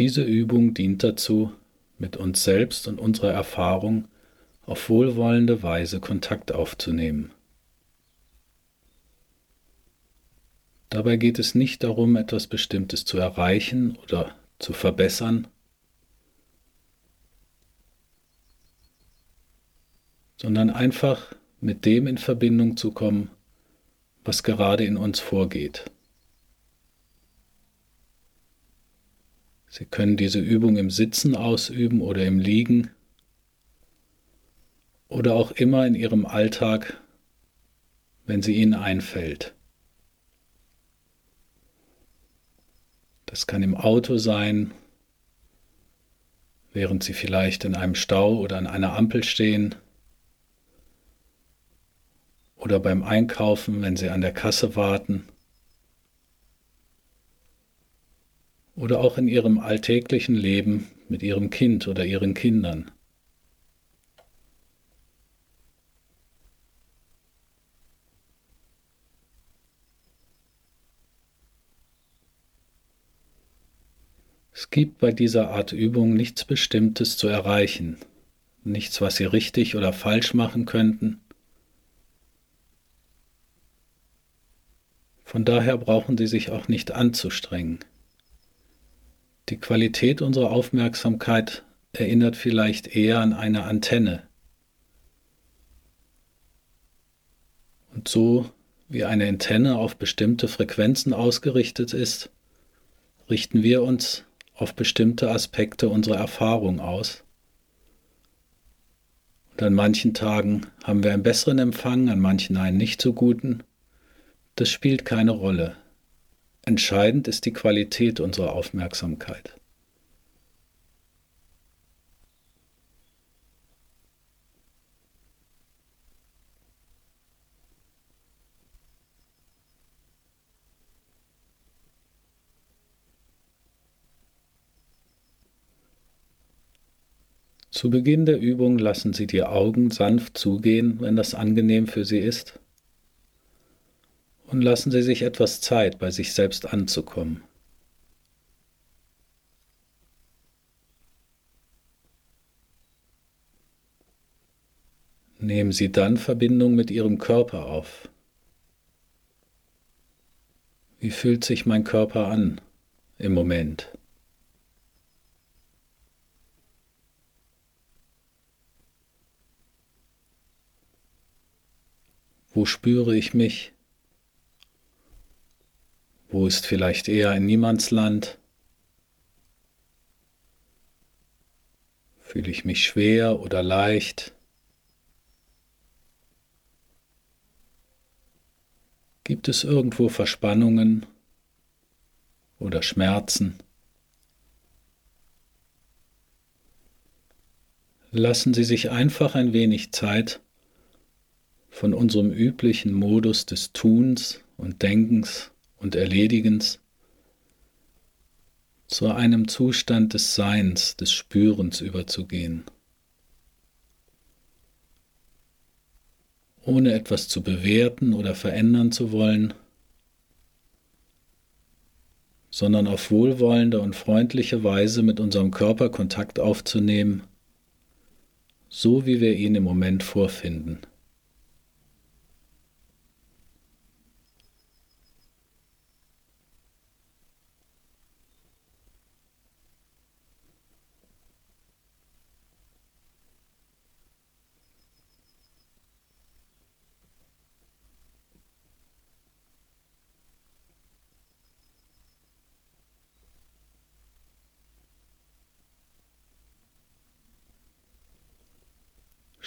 Diese Übung dient dazu, mit uns selbst und unserer Erfahrung auf wohlwollende Weise Kontakt aufzunehmen. Dabei geht es nicht darum, etwas Bestimmtes zu erreichen oder zu verbessern, sondern einfach mit dem in Verbindung zu kommen, was gerade in uns vorgeht. Sie können diese Übung im Sitzen ausüben oder im Liegen oder auch immer in Ihrem Alltag, wenn sie Ihnen einfällt. Das kann im Auto sein, während Sie vielleicht in einem Stau oder an einer Ampel stehen oder beim Einkaufen, wenn Sie an der Kasse warten oder auch in Ihrem alltäglichen Leben mit Ihrem Kind oder Ihren Kindern. Es gibt bei dieser Art Übung nichts Bestimmtes zu erreichen, nichts, was Sie richtig oder falsch machen könnten. Von daher brauchen Sie sich auch nicht anzustrengen. Die Qualität unserer Aufmerksamkeit erinnert vielleicht eher an eine Antenne. Und so wie eine Antenne auf bestimmte Frequenzen ausgerichtet ist, richten wir uns auf bestimmte Aspekte unserer Erfahrung aus. Und an manchen Tagen haben wir einen besseren Empfang, an manchen einen nicht so guten. Das spielt keine Rolle. Entscheidend ist die Qualität unserer Aufmerksamkeit. Zu Beginn der Übung lassen Sie die Augen sanft zugehen, wenn das angenehm für Sie ist. Und lassen Sie sich etwas Zeit, bei sich selbst anzukommen. Nehmen Sie dann Verbindung mit Ihrem Körper auf. Wie fühlt sich mein Körper an im Moment? Wo spüre ich mich? Wo ist vielleicht eher ein Niemandsland? Fühle ich mich schwer oder leicht? Gibt es irgendwo Verspannungen oder Schmerzen? Lassen Sie sich einfach ein wenig Zeit, von unserem üblichen Modus des Tuns und Denkens und Erledigens zu einem Zustand des Seins, des Spürens überzugehen. Ohne etwas zu bewerten oder verändern zu wollen, sondern auf wohlwollende und freundliche Weise mit unserem Körper Kontakt aufzunehmen, so wie wir ihn im Moment vorfinden.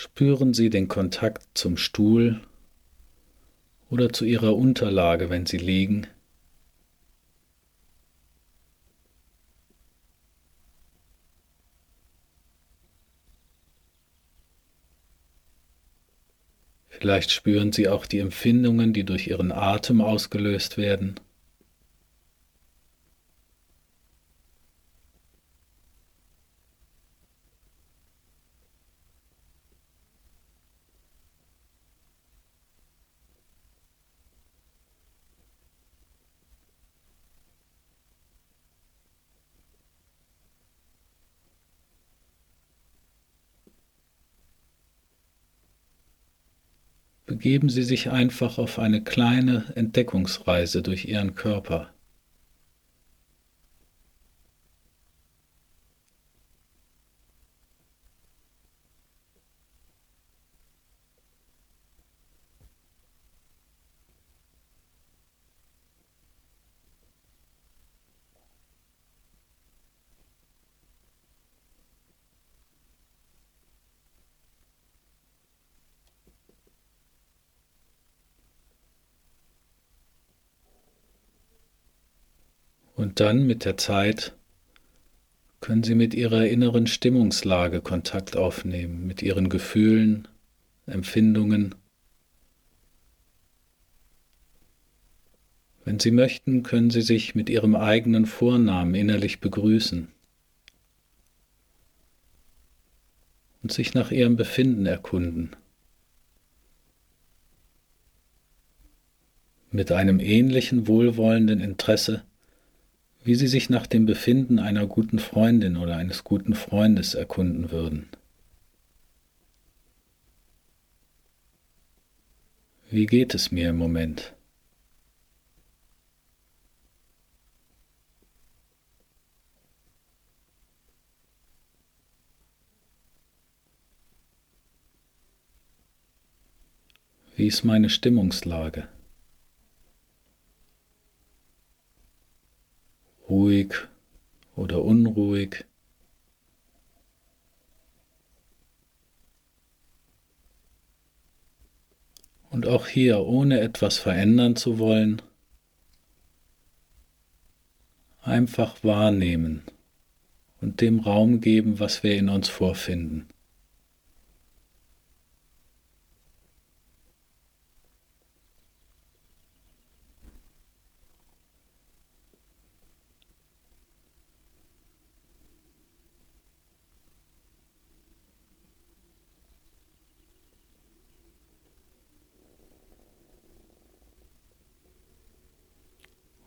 Spüren Sie den Kontakt zum Stuhl oder zu Ihrer Unterlage, wenn Sie liegen. Vielleicht spüren Sie auch die Empfindungen, die durch Ihren Atem ausgelöst werden. Begeben Sie sich einfach auf eine kleine Entdeckungsreise durch Ihren Körper. Und dann mit der Zeit können Sie mit Ihrer inneren Stimmungslage Kontakt aufnehmen, mit Ihren Gefühlen, Empfindungen. Wenn Sie möchten, können Sie sich mit Ihrem eigenen Vornamen innerlich begrüßen und sich nach Ihrem Befinden erkunden. Mit einem ähnlichen wohlwollenden Interesse wie sie sich nach dem Befinden einer guten Freundin oder eines guten Freundes erkunden würden. Wie geht es mir im Moment? Wie ist meine Stimmungslage? Oder unruhig. Und auch hier, ohne etwas verändern zu wollen, einfach wahrnehmen und dem Raum geben, was wir in uns vorfinden.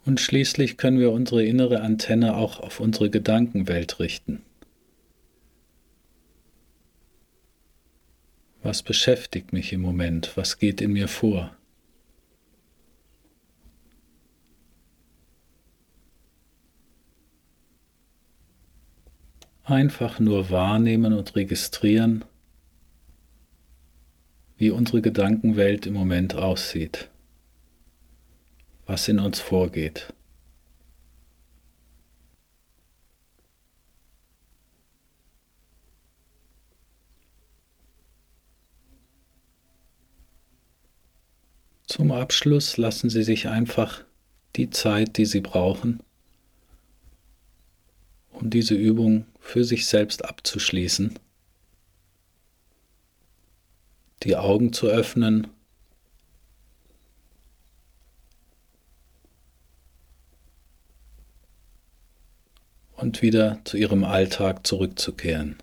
Und schließlich können wir unsere innere Antenne auch auf unsere Gedankenwelt richten. Was beschäftigt mich im Moment? Was geht in mir vor? Einfach nur wahrnehmen und registrieren, wie unsere Gedankenwelt im Moment aussieht was in uns vorgeht. Zum Abschluss lassen Sie sich einfach die Zeit, die Sie brauchen, um diese Übung für sich selbst abzuschließen, die Augen zu öffnen und wieder zu ihrem Alltag zurückzukehren.